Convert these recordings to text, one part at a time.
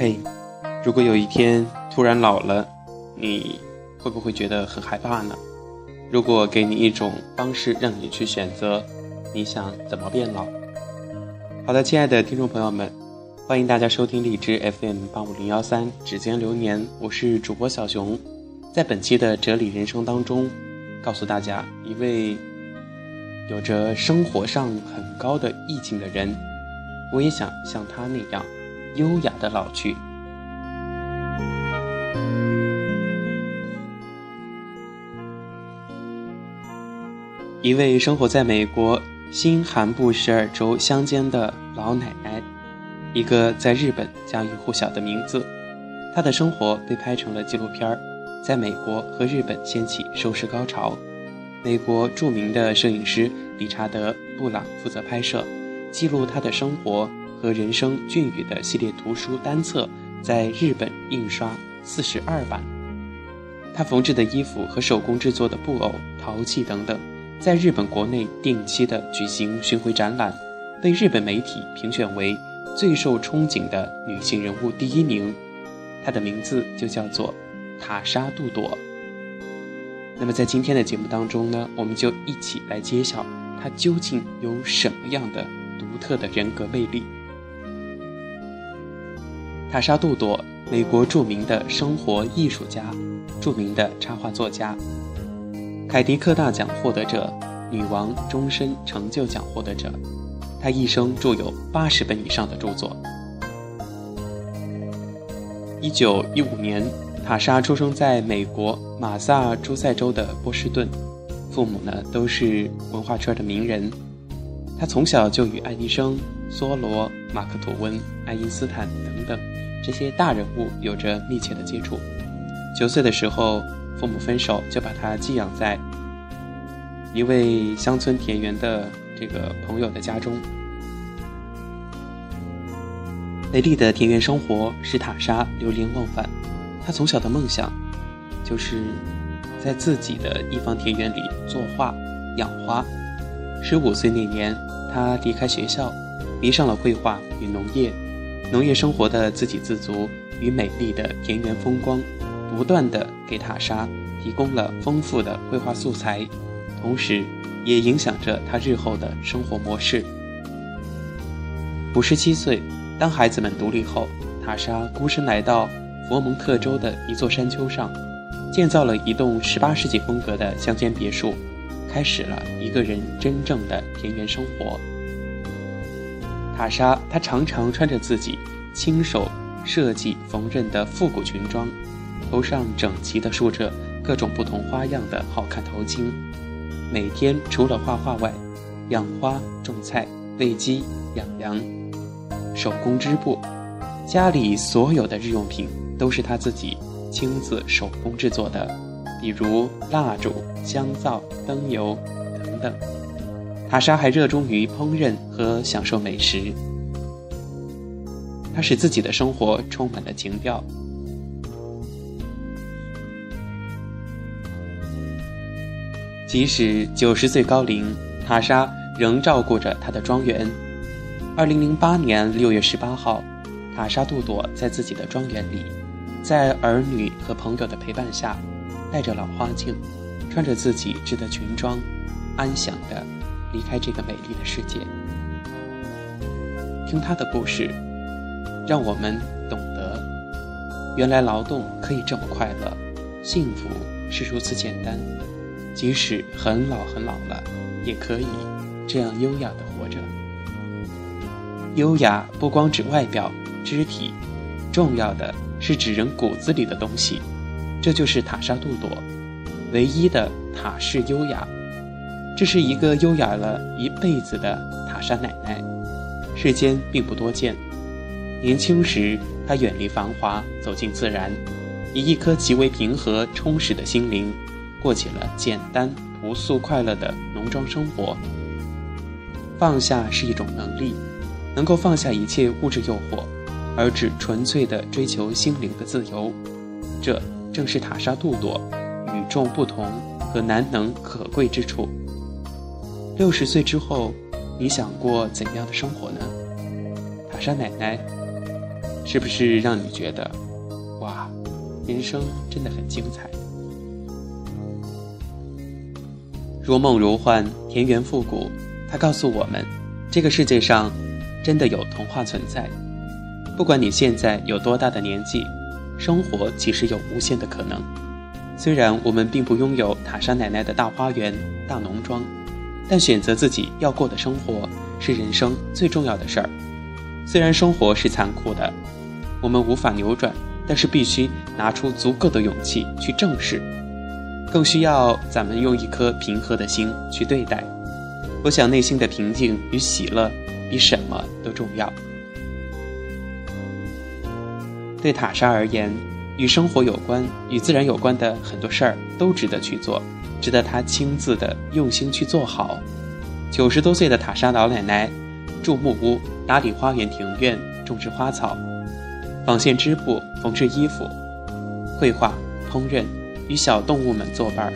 嘿，如果有一天突然老了，你会不会觉得很害怕呢？如果给你一种方式让你去选择，你想怎么变老？好的，亲爱的听众朋友们，欢迎大家收听荔枝 FM 八五零幺三指尖流年，我是主播小熊。在本期的哲理人生当中，告诉大家一位有着生活上很高的意境的人，我也想像他那样。优雅的老去。一位生活在美国新罕布什尔州乡间的老奶奶，一个在日本家喻户晓的名字。她的生活被拍成了纪录片儿在美国和日本掀起收视高潮。美国著名的摄影师理查德·布朗负责拍摄，记录她的生活。和人生俊宇的系列图书单册在日本印刷四十二版，他缝制的衣服和手工制作的布偶、陶器等等，在日本国内定期的举行巡回展览，被日本媒体评选为最受憧憬的女性人物第一名。她的名字就叫做塔莎·杜朵。那么在今天的节目当中呢，我们就一起来揭晓她究竟有什么样的独特的人格魅力。塔莎·杜朵，美国著名的生活艺术家，著名的插画作家，凯迪克大奖获得者，女王终身成就奖获得者。她一生著有八十本以上的著作。一九一五年，塔莎出生在美国马萨诸塞州的波士顿，父母呢都是文化圈的名人。她从小就与爱迪生、梭罗、马克吐温、爱因斯坦等等。这些大人物有着密切的接触。九岁的时候，父母分手，就把他寄养在一位乡村田园的这个朋友的家中。美丽的田园生活使塔莎流连忘返。她从小的梦想，就是在自己的一方田园里作画、养花。十五岁那年，她离开学校，迷上了绘画与农业。农业生活的自给自足与美丽的田园风光，不断的给塔莎提供了丰富的绘画素材，同时也影响着她日后的生活模式。五十七岁，当孩子们独立后，塔莎孤身来到佛蒙特州的一座山丘上，建造了一栋十八世纪风格的乡间别墅，开始了一个人真正的田园生活。塔莎，她常常穿着自己亲手设计缝纫的复古裙装，头上整齐地梳着各种不同花样的好看头巾。每天除了画画外，养花、种菜、喂鸡、养羊，手工织布，家里所有的日用品都是她自己亲自手工制作的，比如蜡烛、香皂、灯油等等。塔莎还热衷于烹饪和享受美食，她使自己的生活充满了情调。即使九十岁高龄，塔莎仍照顾着她的庄园。二零零八年六月十八号，塔莎杜朵在自己的庄园里，在儿女和朋友的陪伴下，戴着老花镜，穿着自己织的裙装，安详的。离开这个美丽的世界，听他的故事，让我们懂得，原来劳动可以这么快乐，幸福是如此简单，即使很老很老了，也可以这样优雅的活着。优雅不光指外表、肢体，重要的是指人骨子里的东西，这就是塔莎杜朵，唯一的塔式优雅。这是一个优雅了一辈子的塔莎奶奶，世间并不多见。年轻时，她远离繁华，走进自然，以一颗极为平和、充实的心灵，过起了简单、朴素、快乐的农庄生活。放下是一种能力，能够放下一切物质诱惑，而只纯粹的追求心灵的自由。这正是塔莎杜朵与众不同和难能可贵之处。六十岁之后，你想过怎样的生活呢？塔莎奶奶是不是让你觉得，哇，人生真的很精彩？如梦如幻，田园复古，它告诉我们，这个世界上真的有童话存在。不管你现在有多大的年纪，生活其实有无限的可能。虽然我们并不拥有塔莎奶奶的大花园、大农庄，但选择自己要过的生活是人生最重要的事儿。虽然生活是残酷的。我们无法扭转，但是必须拿出足够的勇气去正视，更需要咱们用一颗平和的心去对待。我想内心的平静与喜乐比什么都重要。对塔莎而言，与生活有关、与自然有关的很多事儿都值得去做，值得她亲自的用心去做好。九十多岁的塔莎老奶奶，住木屋、打理花园庭院、种植花草。纺线织布、缝制衣服、绘画、烹饪，与小动物们作伴儿。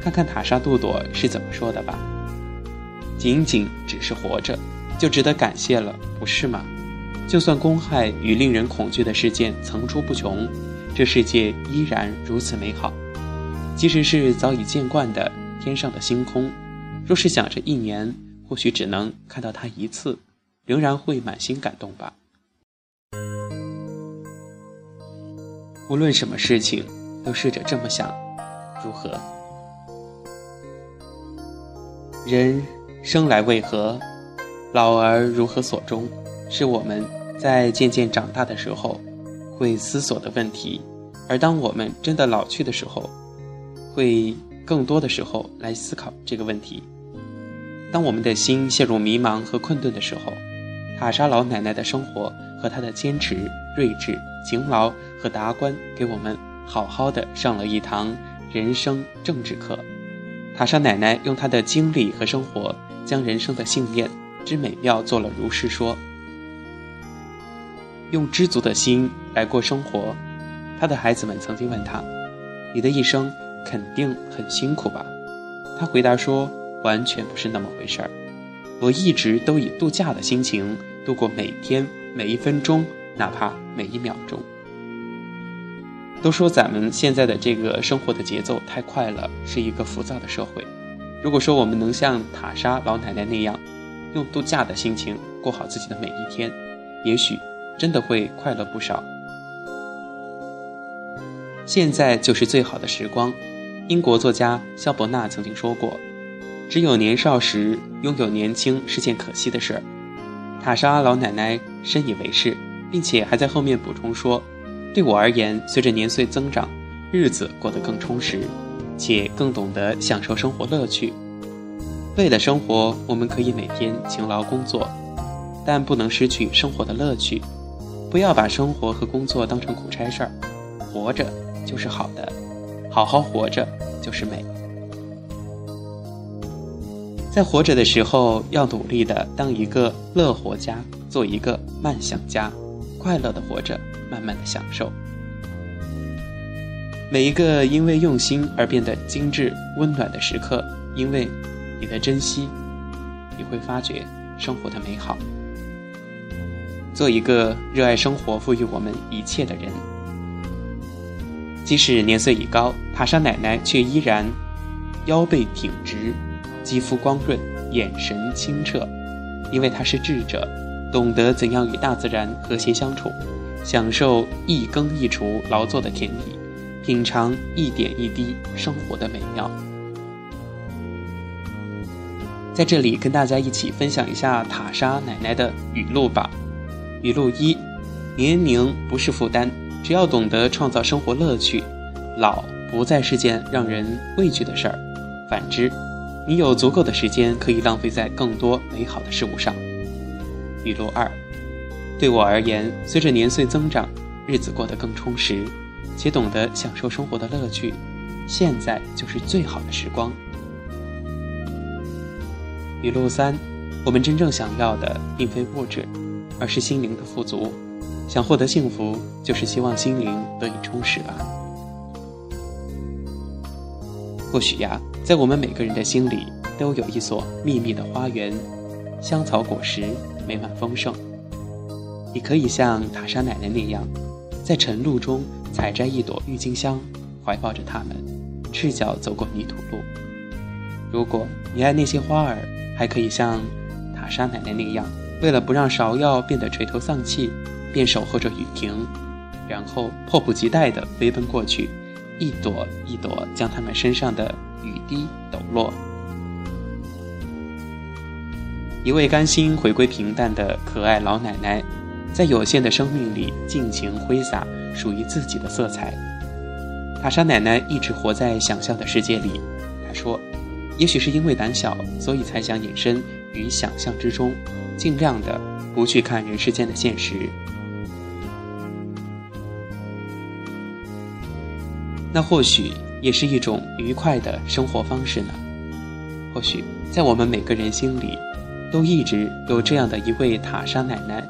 看看塔莎杜朵是怎么说的吧：“仅仅只是活着，就值得感谢了，不是吗？就算公害与令人恐惧的事件层出不穷，这世界依然如此美好。即使是早已见惯的天上的星空，若是想着一年或许只能看到它一次，仍然会满心感动吧。”无论什么事情，都试着这么想，如何？人生来为何，老而如何所终？是我们在渐渐长大的时候会思索的问题。而当我们真的老去的时候，会更多的时候来思考这个问题。当我们的心陷入迷茫和困顿的时候，塔莎老奶奶的生活和她的坚持、睿智、勤劳。和达观给我们好好的上了一堂人生政治课。塔莎奶奶用她的经历和生活，将人生的信念之美妙做了如是说。用知足的心来过生活。他的孩子们曾经问他：“你的一生肯定很辛苦吧？”他回答说：“完全不是那么回事儿。我一直都以度假的心情度过每天每一分钟，哪怕每一秒钟。”都说咱们现在的这个生活的节奏太快了，是一个浮躁的社会。如果说我们能像塔莎老奶奶那样，用度假的心情过好自己的每一天，也许真的会快乐不少。现在就是最好的时光。英国作家肖伯纳曾经说过：“只有年少时拥有年轻是件可惜的事儿。”塔莎老奶奶深以为是，并且还在后面补充说。对我而言，随着年岁增长，日子过得更充实，且更懂得享受生活乐趣。为了生活，我们可以每天勤劳工作，但不能失去生活的乐趣。不要把生活和工作当成苦差事儿，活着就是好的，好好活着就是美。在活着的时候，要努力的当一个乐活家，做一个慢想家，快乐的活着。慢慢的享受每一个因为用心而变得精致温暖的时刻，因为你的珍惜，你会发觉生活的美好。做一个热爱生活、赋予我们一切的人。即使年岁已高，塔莎奶奶却依然腰背挺直，肌肤光润，眼神清澈，因为她是智者，懂得怎样与大自然和谐相处。享受一耕一锄劳作的田地，品尝一点一滴生活的美妙。在这里跟大家一起分享一下塔莎奶奶的语录吧。语录一：年龄不是负担，只要懂得创造生活乐趣，老不再是件让人畏惧的事儿。反之，你有足够的时间可以浪费在更多美好的事物上。语录二。对我而言，随着年岁增长，日子过得更充实，且懂得享受生活的乐趣。现在就是最好的时光。语录三：我们真正想要的并非物质，而是心灵的富足。想获得幸福，就是希望心灵得以充实吧。或许呀，在我们每个人的心里，都有一所秘密的花园，香草果实美满丰盛。你可以像塔莎奶奶那样，在晨露中采摘一朵郁金香，怀抱着它们，赤脚走过泥土路。如果你爱那些花儿，还可以像塔莎奶奶那样，为了不让芍药变得垂头丧气，便守候着雨停，然后迫不及待地飞奔过去，一朵一朵将它们身上的雨滴抖落。一位甘心回归平淡的可爱老奶奶，在有限的生命里尽情挥洒属于自己的色彩。塔莎奶奶一直活在想象的世界里，她说。也许是因为胆小，所以才想隐身于想象之中，尽量的不去看人世间的现实。那或许也是一种愉快的生活方式呢？或许在我们每个人心里，都一直有这样的一位塔莎奶奶，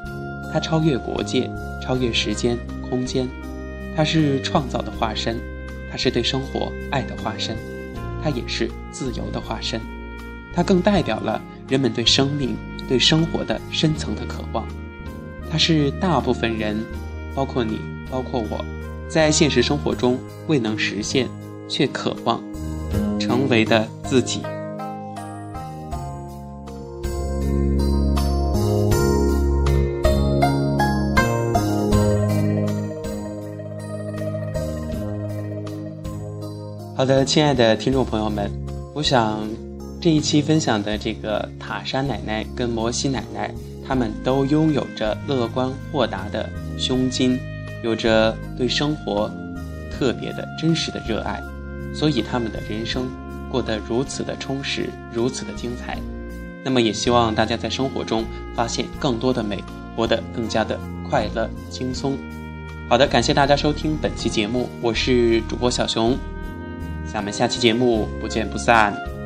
她超越国界，超越时间、空间，她是创造的化身，她是对生活爱的化身。她也是自由的化身，她更代表了人们对生命、对生活的深层的渴望。她是大部分人，包括你，包括我，在现实生活中未能实现却渴望成为的自己。好的，亲爱的听众朋友们，我想这一期分享的这个塔莎奶奶跟摩西奶奶，他们都拥有着乐观豁达的胸襟，有着对生活特别的真实的热爱，所以他们的人生过得如此的充实，如此的精彩。那么也希望大家在生活中发现更多的美，活得更加的快乐轻松。好的，感谢大家收听本期节目，我是主播小熊。咱们下期节目不见不散。